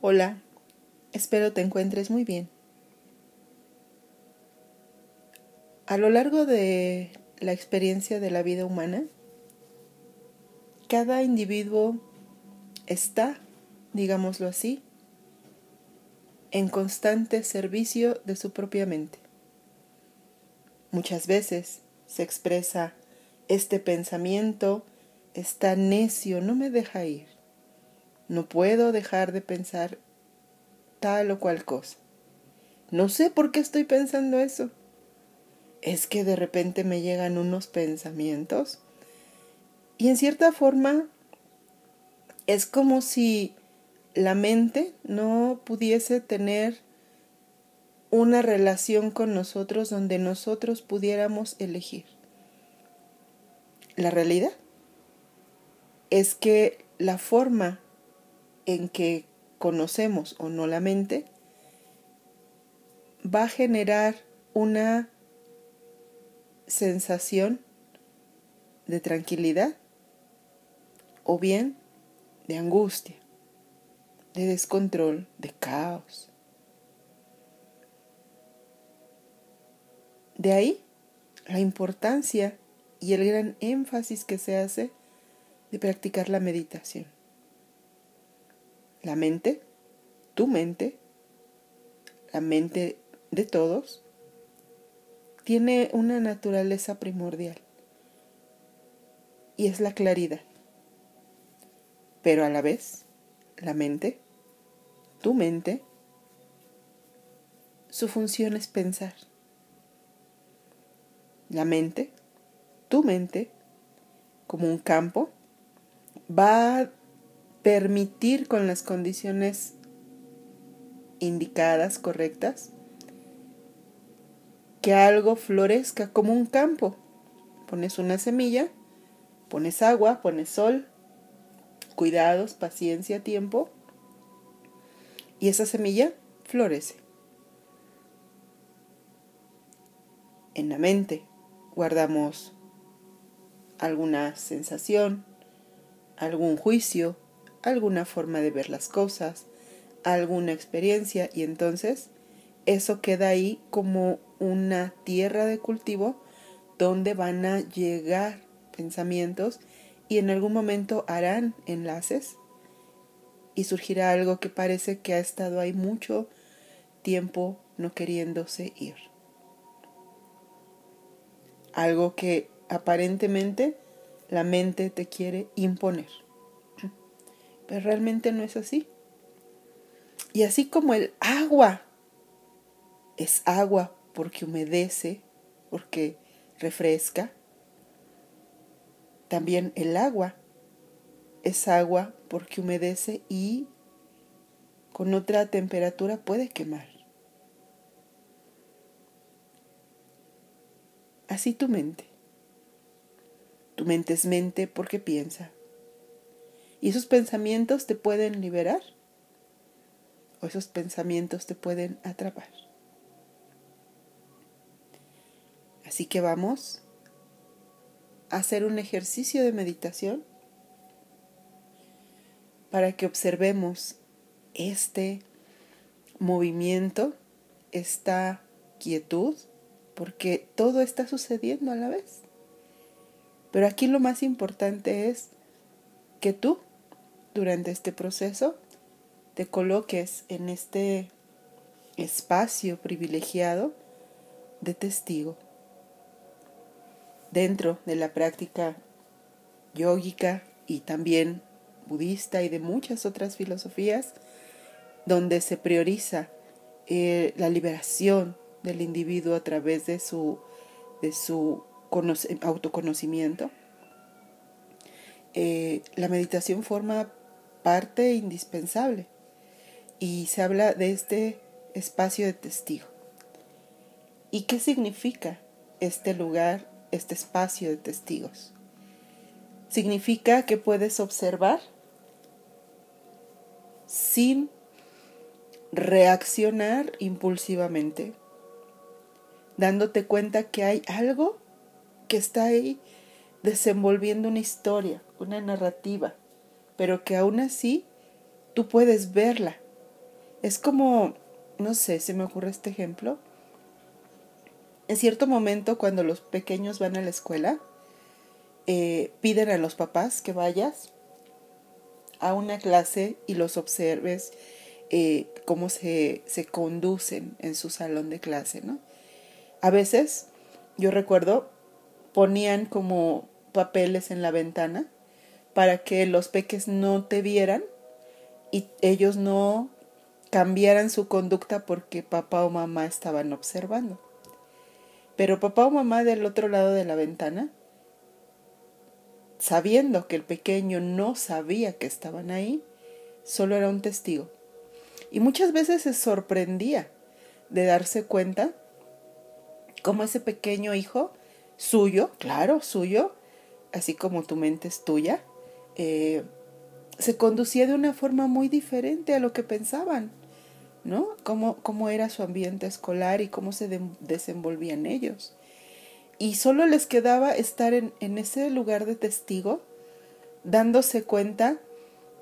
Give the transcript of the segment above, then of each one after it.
Hola, espero te encuentres muy bien. A lo largo de la experiencia de la vida humana, cada individuo está, digámoslo así, en constante servicio de su propia mente. Muchas veces se expresa este pensamiento está necio, no me deja ir. No puedo dejar de pensar tal o cual cosa. No sé por qué estoy pensando eso. Es que de repente me llegan unos pensamientos y en cierta forma es como si la mente no pudiese tener una relación con nosotros donde nosotros pudiéramos elegir. La realidad es que la forma en que conocemos o no la mente, va a generar una sensación de tranquilidad o bien de angustia, de descontrol, de caos. De ahí la importancia y el gran énfasis que se hace de practicar la meditación. La mente, tu mente, la mente de todos, tiene una naturaleza primordial y es la claridad. Pero a la vez, la mente, tu mente, su función es pensar. La mente, tu mente, como un campo, va permitir con las condiciones indicadas, correctas, que algo florezca como un campo. Pones una semilla, pones agua, pones sol, cuidados, paciencia, tiempo, y esa semilla florece. En la mente guardamos alguna sensación, algún juicio, alguna forma de ver las cosas, alguna experiencia y entonces eso queda ahí como una tierra de cultivo donde van a llegar pensamientos y en algún momento harán enlaces y surgirá algo que parece que ha estado ahí mucho tiempo no queriéndose ir. Algo que aparentemente la mente te quiere imponer. Pero realmente no es así. Y así como el agua es agua porque humedece, porque refresca, también el agua es agua porque humedece y con otra temperatura puede quemar. Así tu mente. Tu mente es mente porque piensa. Y esos pensamientos te pueden liberar o esos pensamientos te pueden atrapar. Así que vamos a hacer un ejercicio de meditación para que observemos este movimiento, esta quietud, porque todo está sucediendo a la vez. Pero aquí lo más importante es que tú, durante este proceso, te coloques en este espacio privilegiado de testigo. Dentro de la práctica yógica y también budista y de muchas otras filosofías, donde se prioriza eh, la liberación del individuo a través de su, de su autoconocimiento. Eh, la meditación forma parte indispensable y se habla de este espacio de testigo. ¿Y qué significa este lugar, este espacio de testigos? Significa que puedes observar sin reaccionar impulsivamente, dándote cuenta que hay algo que está ahí desenvolviendo una historia, una narrativa, pero que aún así tú puedes verla Es como, no sé, se me ocurre este ejemplo. En cierto momento, cuando los pequeños van a la escuela, eh, piden a los papás que vayas a una clase y los observes eh, cómo se, se conducen en su salón de clase, ¿no? A veces, yo recuerdo, ponían como papeles en la ventana para que los peques no te vieran y ellos no cambiaran su conducta porque papá o mamá estaban observando. Pero papá o mamá del otro lado de la ventana, sabiendo que el pequeño no sabía que estaban ahí, solo era un testigo. Y muchas veces se sorprendía de darse cuenta cómo ese pequeño hijo suyo, claro, suyo, así como tu mente es tuya, eh, se conducía de una forma muy diferente a lo que pensaban, ¿no? Cómo, cómo era su ambiente escolar y cómo se desenvolvían ellos. Y solo les quedaba estar en, ese lugar de testigo, dándose cuenta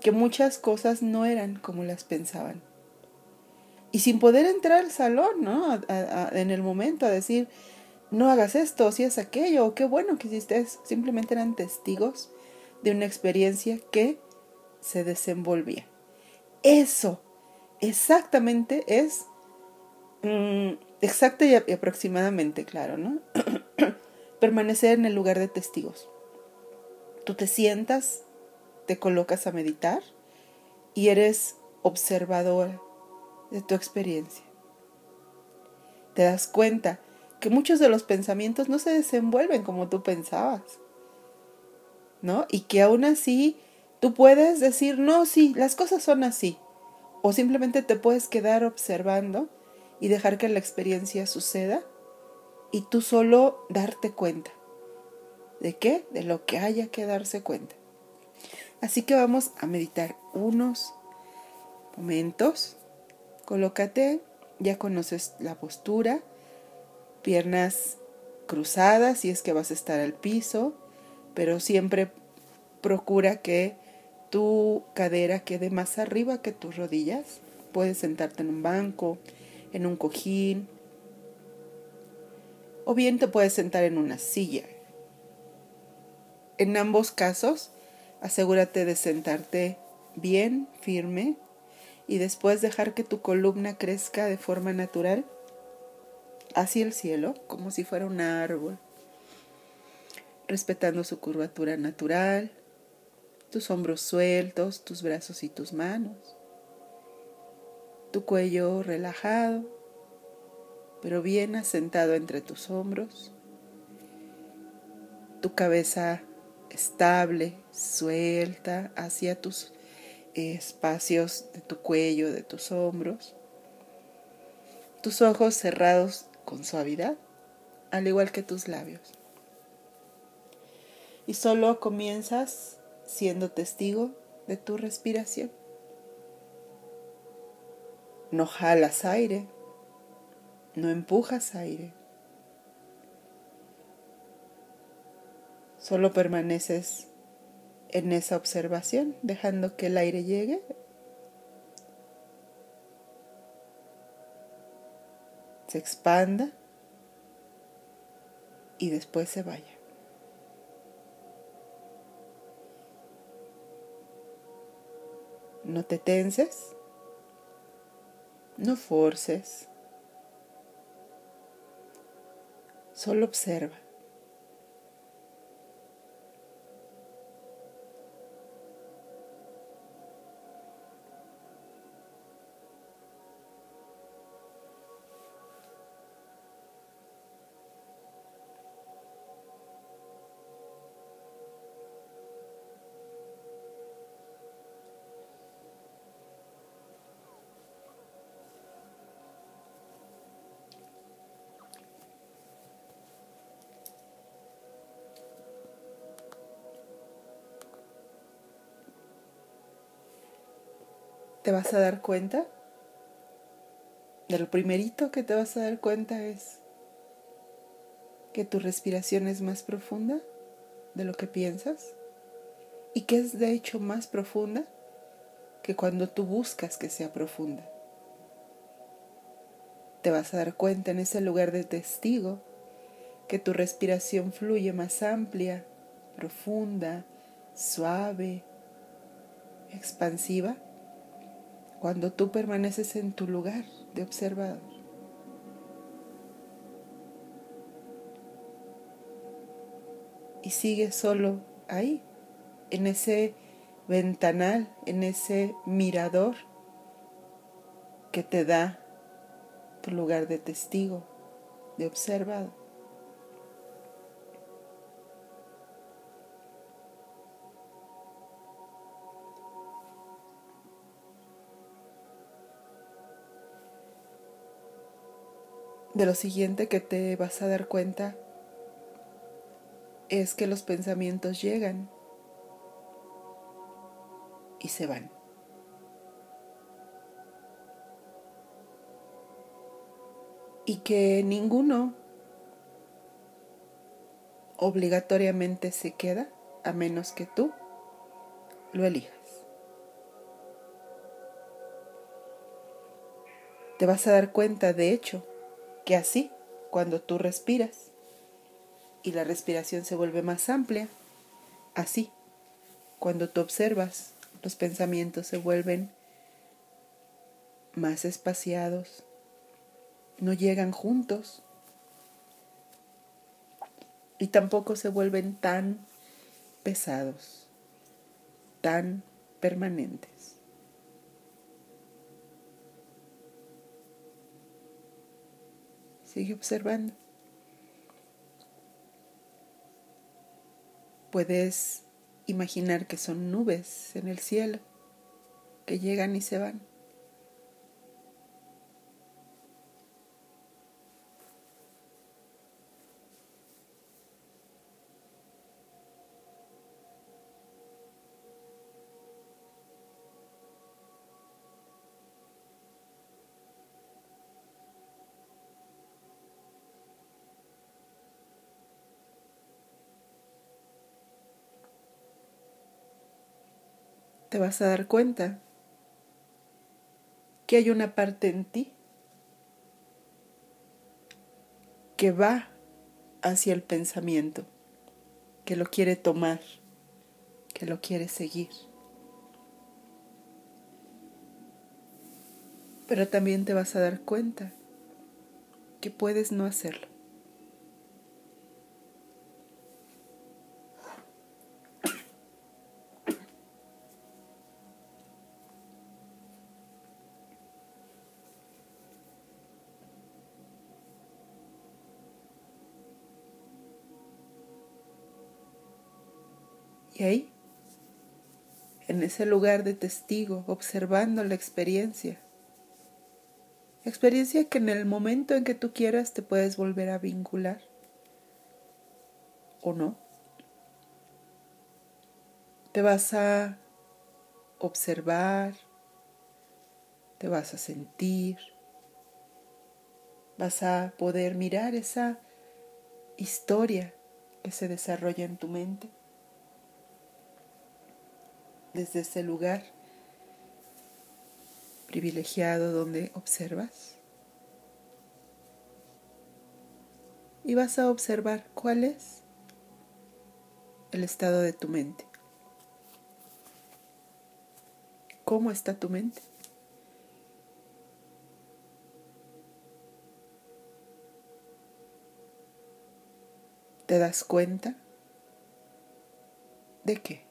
que muchas cosas no eran como las pensaban. Y sin poder entrar al salón, ¿no? en el momento a decir, no hagas esto, si es aquello, qué bueno que hiciste Simplemente eran testigos de una experiencia que se desenvolvía. Eso exactamente es, mm, exacta y, aproximadamente, claro, ¿no? Permanecer en el lugar de testigos. Tú te sientas, te colocas a meditar y eres observador de tu experiencia. Te das cuenta que muchos de los pensamientos no se desenvuelven como tú pensabas. ¿No? Y que aún así tú puedes decir, no, sí, las cosas son así. O simplemente te puedes quedar observando y dejar que la experiencia suceda y tú solo darte cuenta. ¿De qué? De lo que haya que darse cuenta. Así que vamos a meditar unos momentos. Colócate, ya conoces la postura, piernas cruzadas si es que vas a estar al piso, pero siempre procura que tu cadera quede más arriba que tus rodillas. Puedes sentarte en un banco, en un cojín, o bien te puedes sentar en una silla. En ambos casos, asegúrate de sentarte bien, firme, y después dejar que tu columna crezca de forma natural hacia el cielo, como si fuera un árbol, respetando su curvatura natural, tus hombros sueltos, tus brazos y tus manos, tu cuello relajado, pero bien asentado entre tus hombros, tu cabeza estable, suelta hacia tus espacios de tu cuello, de tus hombros, tus ojos cerrados con suavidad, al igual que tus labios. Y solo comienzas siendo testigo de tu respiración. No jalas aire, no empujas aire. Solo permaneces en esa observación, dejando que el aire llegue se expanda y después se vaya. No te tenses, no forces, solo observa. Te vas a dar cuenta, de lo primerito que te vas a dar cuenta es que tu respiración es más profunda de lo que piensas y que es de hecho más profunda que cuando tú buscas que sea profunda. Te vas a dar cuenta en ese lugar de testigo que tu respiración fluye más amplia, profunda, suave, expansiva, cuando tú permaneces en tu lugar de observador. Y sigues solo ahí, en ese ventanal, en ese mirador que te da tu lugar de testigo, de observado. De lo siguiente que te vas a dar cuenta es que los pensamientos llegan y se van. Y que ninguno obligatoriamente se queda a menos que tú lo elijas. Te vas a dar cuenta, de hecho, que así, cuando tú respiras y la respiración se vuelve más amplia, así, cuando tú observas los pensamientos se vuelven más espaciados, no llegan juntos y tampoco se vuelven tan pesados, tan permanentes. Sigue observando. Puedes imaginar que son nubes en el cielo que llegan y se van. Te vas a dar cuenta que hay una parte en ti que va hacia el pensamiento, que lo quiere tomar, que lo quiere seguir. Pero también te vas a dar cuenta que puedes no hacerlo. Ahí, en ese lugar de testigo, observando la experiencia, experiencia que en el momento en que tú quieras te puedes volver a vincular. O no. Te vas a observar, te vas a sentir, vas a poder mirar esa historia que se desarrolla en tu mente desde ese lugar privilegiado donde observas. Y vas a observar cuál es el estado de tu mente. ¿Cómo está tu mente? ¿Te das cuenta de qué?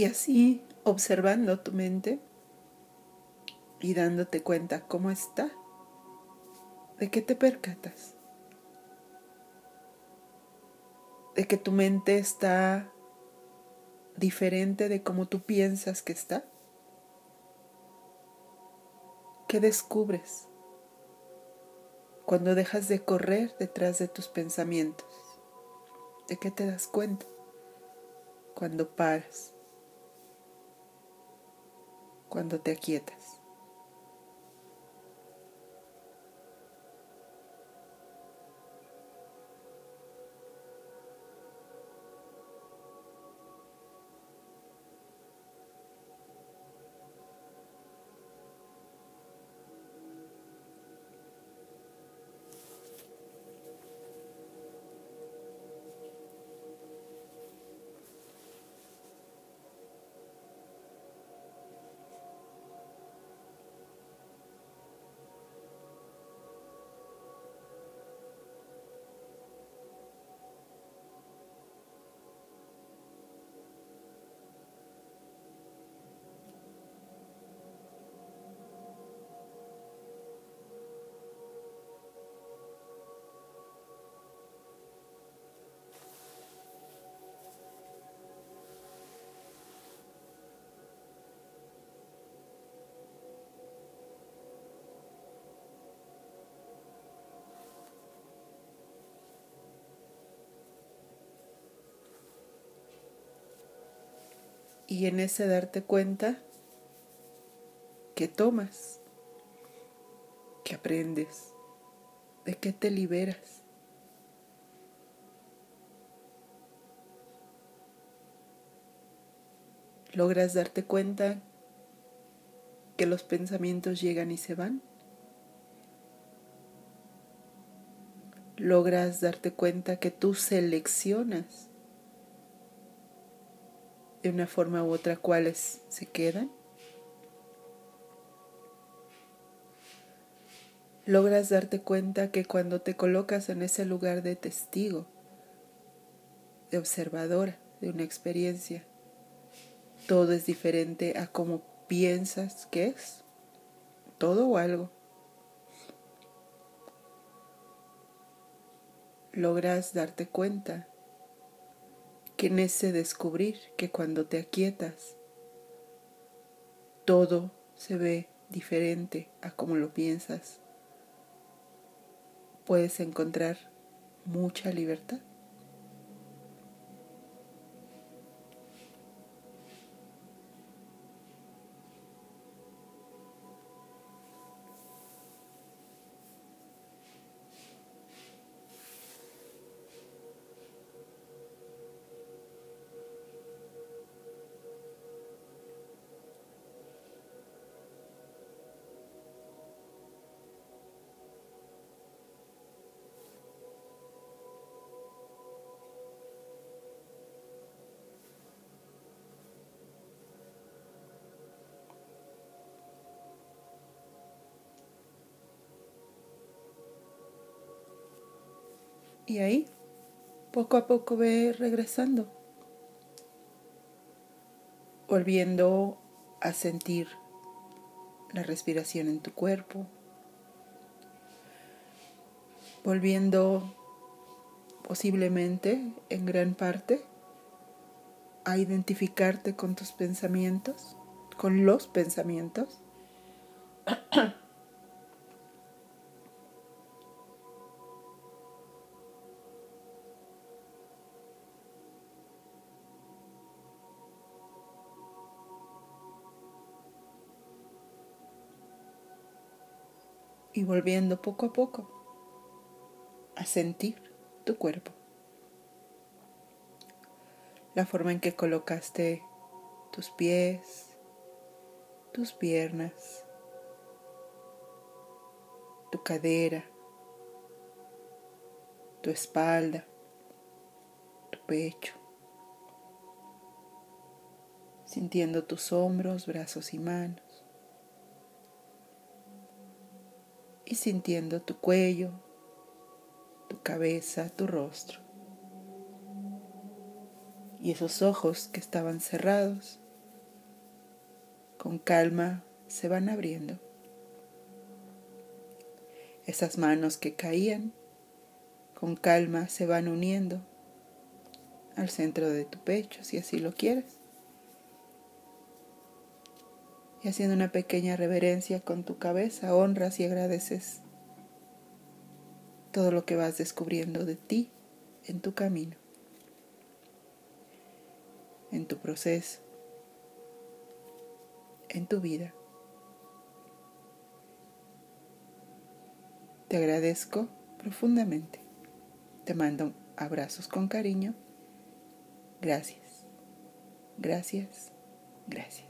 Y así, observando tu mente, y dándote cuenta cómo está, de qué te percatas, de que tu mente está diferente de cómo tú piensas que está. ¿Qué descubres cuando dejas de correr detrás de tus pensamientos? ¿De qué te das cuenta? Cuando paras, cuando te aquietas. Y en ese darte cuenta que tomas, que aprendes, de qué te liberas. Logras darte cuenta que los pensamientos llegan y se van. Logras darte cuenta que tú seleccionas de una forma u otra cuáles se quedan. Logras darte cuenta que cuando te colocas en ese lugar de testigo, de observadora de una experiencia, todo es diferente a cómo piensas que es, todo o algo. Logras darte cuenta que en ese descubrir que cuando te aquietas, todo se ve diferente a como lo piensas, puedes encontrar mucha libertad. Y ahí, poco a poco ve regresando, volviendo a sentir la respiración en tu cuerpo, volviendo posiblemente en gran parte a identificarte con tus pensamientos, con los pensamientos. volviendo poco a poco a sentir tu cuerpo. La forma en que colocaste tus pies, tus piernas, tu cadera, tu espalda, tu pecho, sintiendo tus hombros, brazos y manos. y sintiendo tu cuello, tu cabeza, tu rostro. Y esos ojos que estaban cerrados, con calma se van abriendo. Esas manos que caían, con calma se van uniendo al centro de tu pecho, si así lo quieres. Y haciendo una pequeña reverencia con tu cabeza, honras y agradeces todo lo que vas descubriendo de ti en tu camino, en tu proceso, en tu vida. Te agradezco profundamente. Te mando abrazos con cariño. Gracias. Gracias. Gracias.